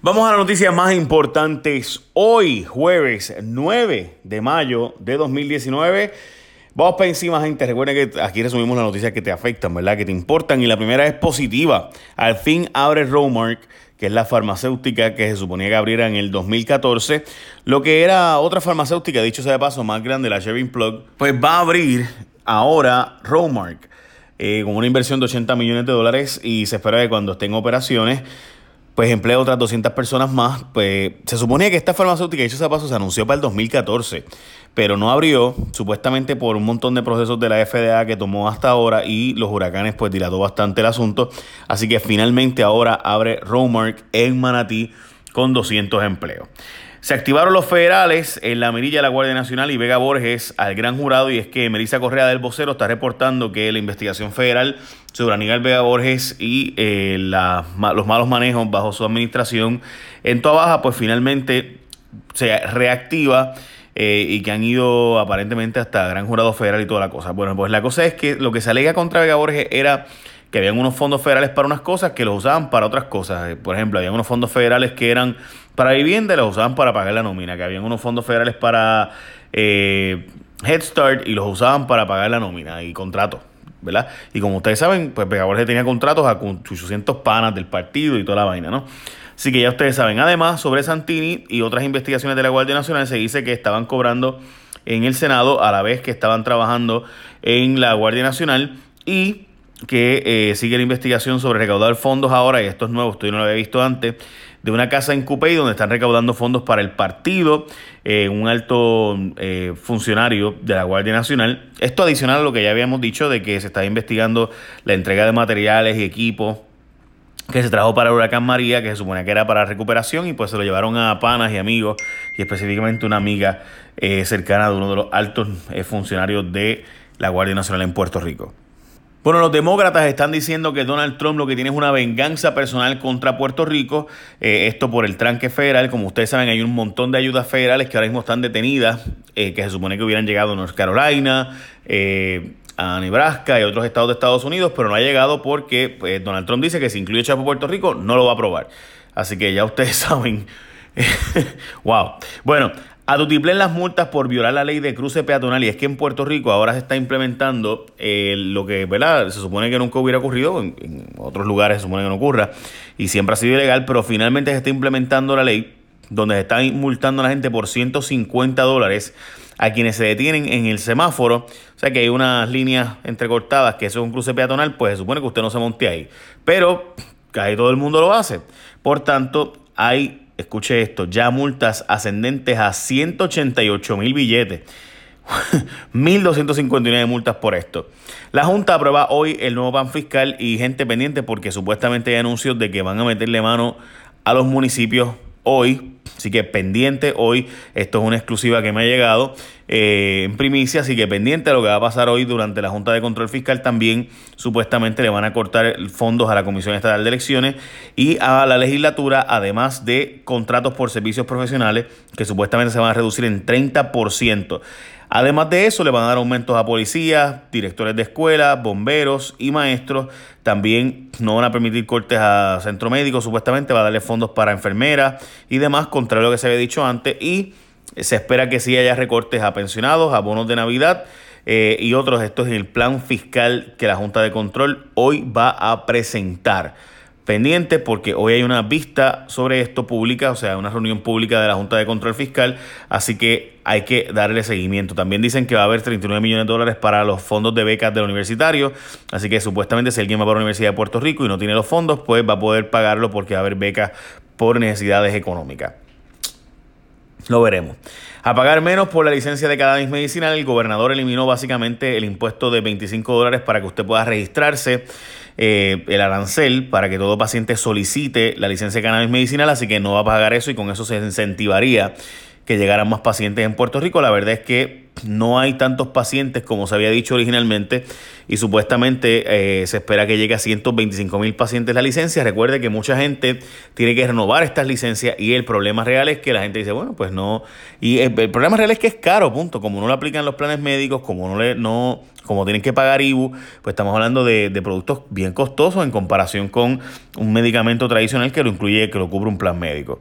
Vamos a las noticias más importantes. Hoy, jueves 9 de mayo de 2019. Vamos para encima, gente. Recuerden que aquí resumimos las noticias que te afectan, ¿verdad? Que te importan. Y la primera es positiva. Al fin abre Romark, que es la farmacéutica que se suponía que abriera en el 2014. Lo que era otra farmacéutica, dicho sea de paso, más grande, la Shaving Plug, pues va a abrir ahora Romark. Eh, con una inversión de 80 millones de dólares y se espera que cuando esté en operaciones pues emplea otras 200 personas más. Pues se suponía que esta farmacéutica, dicho ese paso, se anunció para el 2014, pero no abrió, supuestamente por un montón de procesos de la FDA que tomó hasta ahora y los huracanes pues dilató bastante el asunto. Así que finalmente ahora abre Romark en Manatí con 200 empleos. Se activaron los federales en la mirilla de la Guardia Nacional y Vega Borges al gran jurado y es que Melissa Correa del Vocero está reportando que la investigación federal sobre Aníbal Vega Borges y eh, los malos manejos bajo su administración en toda baja pues finalmente se reactiva eh, y que han ido aparentemente hasta gran jurado federal y toda la cosa. Bueno, pues la cosa es que lo que se alega contra Vega Borges era que habían unos fondos federales para unas cosas que los usaban para otras cosas. Por ejemplo, había unos fondos federales que eran para vivienda los usaban para pagar la nómina, que habían unos fondos federales para eh, Head Start y los usaban para pagar la nómina y contratos. ¿verdad? Y como ustedes saben, pues Borges tenía contratos a 800 panas del partido y toda la vaina, ¿no? Así que ya ustedes saben. Además, sobre Santini y otras investigaciones de la Guardia Nacional, se dice que estaban cobrando en el Senado a la vez que estaban trabajando en la Guardia Nacional y que eh, sigue la investigación sobre recaudar fondos ahora, y esto es nuevo, esto yo no lo había visto antes, de una casa en Cupey donde están recaudando fondos para el partido, eh, un alto eh, funcionario de la Guardia Nacional. Esto adicional a lo que ya habíamos dicho de que se está investigando la entrega de materiales y equipos que se trajo para el huracán María, que se suponía que era para recuperación, y pues se lo llevaron a panas y amigos, y específicamente una amiga cercana de uno de los altos funcionarios de la Guardia Nacional en Puerto Rico. Bueno, los demócratas están diciendo que Donald Trump lo que tiene es una venganza personal contra Puerto Rico, eh, esto por el tranque federal. Como ustedes saben, hay un montón de ayudas federales que ahora mismo están detenidas, eh, que se supone que hubieran llegado a North Carolina, eh, a Nebraska y otros estados de Estados Unidos, pero no ha llegado porque pues, Donald Trump dice que si incluye Chapo Puerto Rico, no lo va a aprobar. Así que ya ustedes saben. wow. Bueno, a en las multas por violar la ley de cruce peatonal y es que en Puerto Rico ahora se está implementando eh, lo que ¿verdad? se supone que nunca hubiera ocurrido, en, otros lugares se supone que no ocurra y siempre ha sido ilegal, pero finalmente se está implementando la ley donde se está multando a la gente por 150 dólares a quienes se detienen en el semáforo, o sea que hay unas líneas entrecortadas que eso es un cruce peatonal, pues se supone que usted no se monte ahí, pero casi todo el mundo lo hace, por tanto hay escuche esto, ya multas ascendentes a 188 mil billetes. 1.259 multas por esto. La Junta aprueba hoy el nuevo plan fiscal y gente pendiente porque supuestamente hay anuncios de que van a meterle mano a los municipios hoy. Así que pendiente hoy, esto es una exclusiva que me ha llegado eh, en primicia, así que pendiente a lo que va a pasar hoy durante la Junta de Control Fiscal. También supuestamente le van a cortar fondos a la Comisión Estatal de Elecciones y a la legislatura, además de contratos por servicios profesionales que supuestamente se van a reducir en 30%. Además de eso, le van a dar aumentos a policías, directores de escuelas, bomberos y maestros. También no van a permitir cortes a centro médico, supuestamente va a darle fondos para enfermeras y demás, contrario a lo que se había dicho antes. Y se espera que sí haya recortes a pensionados, a bonos de Navidad eh, y otros. Esto es el plan fiscal que la Junta de Control hoy va a presentar pendiente porque hoy hay una vista sobre esto pública, o sea, una reunión pública de la Junta de Control Fiscal, así que hay que darle seguimiento. También dicen que va a haber 39 millones de dólares para los fondos de becas del universitario, así que supuestamente si alguien va para la Universidad de Puerto Rico y no tiene los fondos, pues va a poder pagarlo porque va a haber becas por necesidades económicas. Lo veremos. A pagar menos por la licencia de cannabis medicinal, el gobernador eliminó básicamente el impuesto de 25 dólares para que usted pueda registrarse eh, el arancel para que todo paciente solicite la licencia de cannabis medicinal, así que no va a pagar eso y con eso se incentivaría que llegaran más pacientes en Puerto Rico. La verdad es que no hay tantos pacientes como se había dicho originalmente y supuestamente eh, se espera que llegue a 125 mil pacientes la licencia. Recuerde que mucha gente tiene que renovar estas licencias y el problema real es que la gente dice, bueno, pues no. Y el, problema real es que es caro, punto. Como no lo aplican los planes médicos, como no le, no, como tienen que pagar IBU, pues estamos hablando de, de productos bien costosos en comparación con un medicamento tradicional que lo incluye, que lo cubre un plan médico.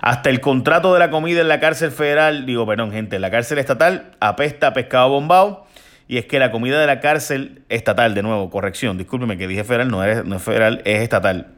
Hasta el contrato de la comida en la cárcel federal, digo, perdón, gente, en la cárcel estatal apesta a pescado bombado. Y es que la comida de la cárcel estatal, de nuevo, corrección, discúlpeme que dije federal, no es, no es federal, es estatal.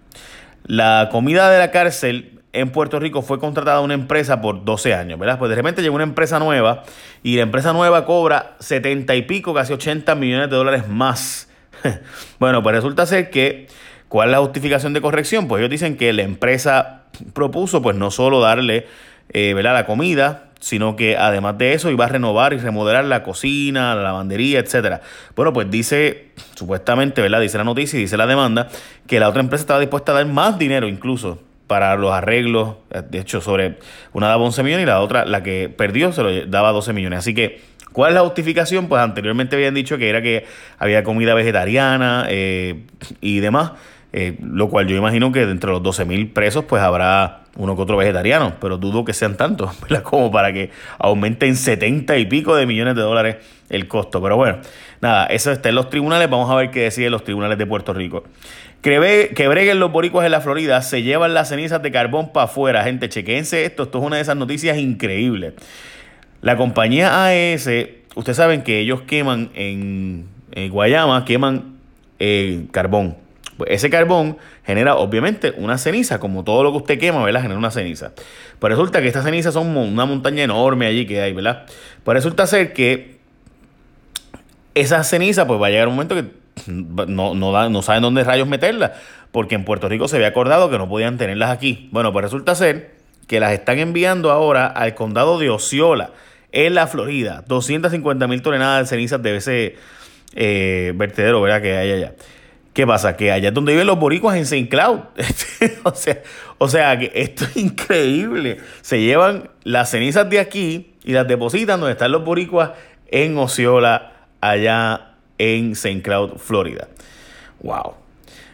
La comida de la cárcel en Puerto Rico fue contratada a una empresa por 12 años, ¿verdad? Pues de repente llegó una empresa nueva y la empresa nueva cobra 70 y pico, casi 80 millones de dólares más. bueno, pues resulta ser que, ¿cuál es la justificación de corrección? Pues ellos dicen que la empresa propuso, pues no solo darle, eh, ¿verdad? La comida, sino que además de eso iba a renovar y remodelar la cocina, la lavandería, etcétera. Bueno, pues dice, supuestamente, ¿verdad? Dice la noticia y dice la demanda, que la otra empresa estaba dispuesta a dar más dinero incluso para los arreglos, de hecho, sobre una daba 11 millones y la otra, la que perdió, se lo daba 12 millones. Así que, ¿cuál es la justificación? Pues anteriormente habían dicho que era que había comida vegetariana eh, y demás. Eh, lo cual yo imagino que dentro de los 12 mil presos pues habrá uno que otro vegetariano, pero dudo que sean tantos, como para que aumenten 70 y pico de millones de dólares el costo. Pero bueno, nada, eso está en los tribunales, vamos a ver qué deciden los tribunales de Puerto Rico. Que, que breguen los boricuas en la Florida, se llevan las cenizas de carbón para afuera, gente, chequense esto, esto es una de esas noticias increíbles. La compañía AES, ustedes saben que ellos queman en, Guayama, queman eh, carbón pues ese carbón genera obviamente una ceniza, como todo lo que usted quema, ¿verdad? Genera una ceniza. Pues resulta que estas cenizas son una montaña enorme allí que hay, ¿verdad? Pues resulta ser que esa ceniza pues va a llegar un momento que no, no, saben dónde rayos meterla, porque en Puerto Rico se había acordado que no podían tenerlas aquí. Bueno, pues resulta ser que las están enviando ahora al condado de Osceola, en la Florida. 250 mil toneladas de cenizas de ese eh, vertedero, ¿verdad? Que hay allá. ¿Qué pasa? Que allá es donde viven los boricuas en St. Cloud. o, sea, o sea, que esto es increíble. Se llevan las cenizas de aquí y las depositan donde están los boricuas en Osceola, allá en St. Cloud, Florida. Wow.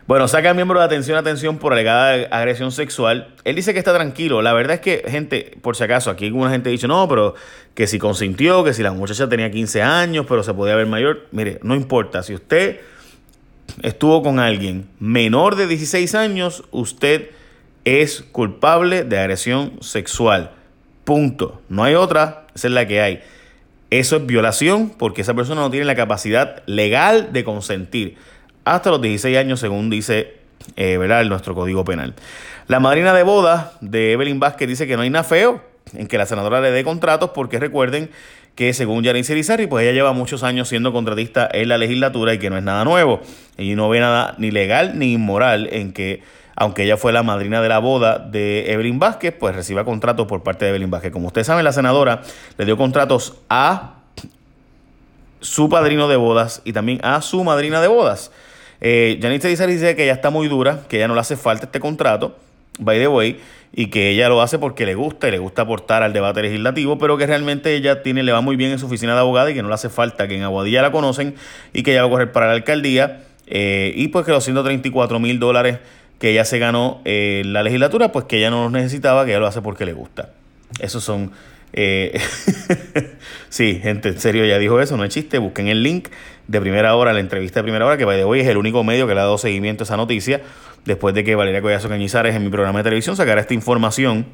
Bueno, saca al miembro de atención, atención por alegada agresión sexual. Él dice que está tranquilo. La verdad es que, gente, por si acaso, aquí alguna gente dicho, no, pero que si consintió, que si la muchacha tenía 15 años, pero se podía ver mayor. Mire, no importa. Si usted estuvo con alguien menor de 16 años, usted es culpable de agresión sexual. Punto. No hay otra, esa es la que hay. Eso es violación porque esa persona no tiene la capacidad legal de consentir hasta los 16 años, según dice eh, ¿verdad? nuestro código penal. La madrina de boda de Evelyn Vázquez dice que no hay nada feo en que la senadora le dé contratos porque recuerden que según Yanis Irizarry, pues ella lleva muchos años siendo contratista en la legislatura y que no es nada nuevo. Y no ve nada ni legal ni inmoral en que, aunque ella fue la madrina de la boda de Evelyn Vázquez, pues reciba contratos por parte de Evelyn Vázquez. Como ustedes saben, la senadora le dio contratos a su padrino de bodas y también a su madrina de bodas. Eh, Irizarry dice que ella está muy dura, que ya no le hace falta este contrato, by the way, y que ella lo hace porque le gusta y le gusta aportar al debate legislativo, pero que realmente ella tiene, le va muy bien en su oficina de abogada y que no le hace falta, que en Aguadilla la conocen y que ella va a correr para la alcaldía eh, y pues que los 134 mil dólares que ella se ganó en la legislatura, pues que ella no los necesitaba, que ella lo hace porque le gusta. Esos son... Eh, sí, gente, en serio, ya dijo eso, no es chiste, busquen el link de primera hora, la entrevista de primera hora, que by de hoy es el único medio que le ha dado seguimiento a esa noticia después de que Valeria Collazo Cañizares en mi programa de televisión sacara esta información.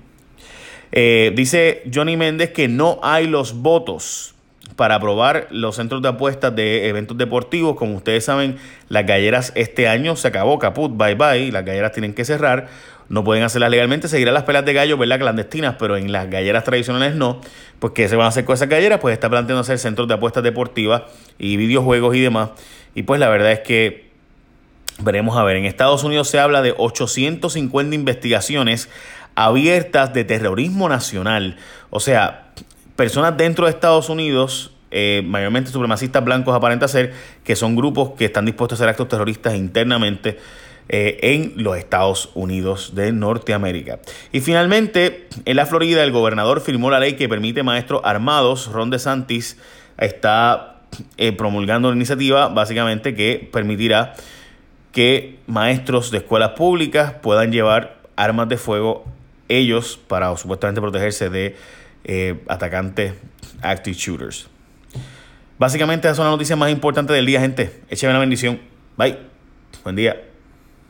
Eh, dice Johnny Méndez que no hay los votos para aprobar los centros de apuestas de eventos deportivos. Como ustedes saben, las galleras este año se acabó, caput, bye bye, las galleras tienen que cerrar. No pueden hacerlas legalmente, seguirán las pelas de gallo, ¿verdad? Clandestinas, pero en las galleras tradicionales no. Pues, ¿qué se van a hacer con esas galleras? Pues está planteando hacer centros de apuestas deportivas y videojuegos y demás. Y pues la verdad es que Veremos a ver, en Estados Unidos se habla de 850 investigaciones abiertas de terrorismo nacional. O sea, personas dentro de Estados Unidos, eh, mayormente supremacistas blancos aparenta ser, que son grupos que están dispuestos a hacer actos terroristas internamente eh, en los Estados Unidos de Norteamérica. Y finalmente, en la Florida, el gobernador firmó la ley que permite maestros armados, Ron DeSantis, está eh, promulgando una iniciativa básicamente que permitirá que maestros de escuelas públicas puedan llevar armas de fuego ellos para supuestamente protegerse de eh, atacantes active shooters. Básicamente esas son las noticias más importantes del día, gente. Écheme una bendición. Bye. Buen día.